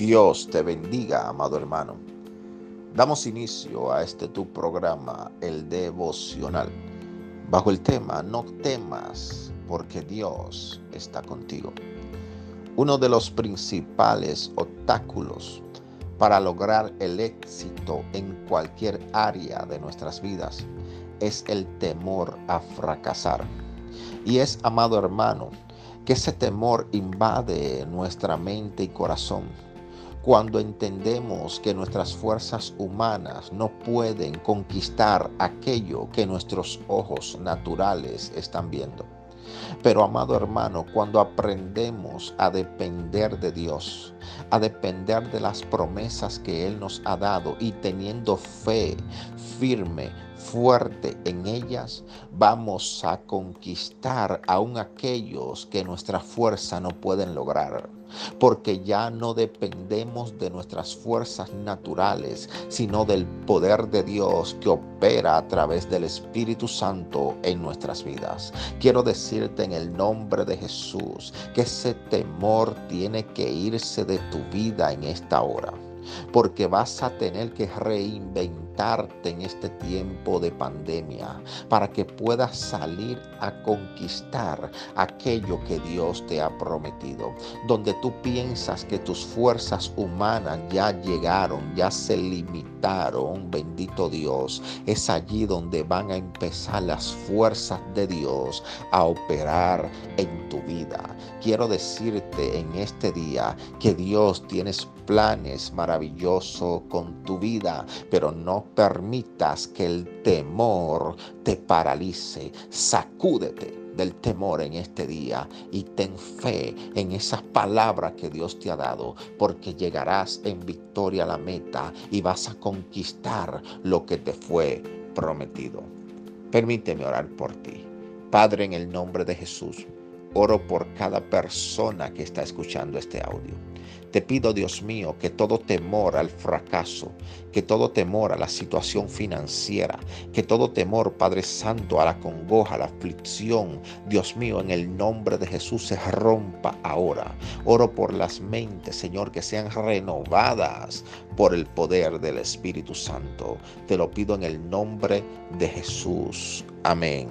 Dios te bendiga, amado hermano. Damos inicio a este tu programa, el devocional, bajo el tema No temas, porque Dios está contigo. Uno de los principales obstáculos para lograr el éxito en cualquier área de nuestras vidas es el temor a fracasar. Y es, amado hermano, que ese temor invade nuestra mente y corazón cuando entendemos que nuestras fuerzas humanas no pueden conquistar aquello que nuestros ojos naturales están viendo. Pero amado hermano, cuando aprendemos a depender de Dios, a depender de las promesas que Él nos ha dado y teniendo fe firme, fuerte en ellas, vamos a conquistar aún aquellos que nuestra fuerza no pueden lograr porque ya no dependemos de nuestras fuerzas naturales, sino del poder de Dios que opera a través del Espíritu Santo en nuestras vidas. Quiero decirte en el nombre de Jesús que ese temor tiene que irse de tu vida en esta hora porque vas a tener que en este tiempo de pandemia para que puedas salir a conquistar aquello que Dios te ha prometido. Donde tú piensas que tus fuerzas humanas ya llegaron, ya se limitaron, bendito Dios, es allí donde van a empezar las fuerzas de Dios a operar en tu vida. Quiero decirte en este día que Dios tiene planes maravillosos con tu vida, pero no permitas que el temor te paralice. Sacúdete del temor en este día y ten fe en esas palabras que Dios te ha dado, porque llegarás en victoria a la meta y vas a conquistar lo que te fue prometido. Permíteme orar por ti. Padre, en el nombre de Jesús, oro por cada persona que está escuchando este audio. Te pido, Dios mío, que todo temor al fracaso, que todo temor a la situación financiera, que todo temor, Padre Santo, a la congoja, a la aflicción, Dios mío, en el nombre de Jesús se rompa ahora. Oro por las mentes, Señor, que sean renovadas por el poder del Espíritu Santo. Te lo pido en el nombre de Jesús. Amén.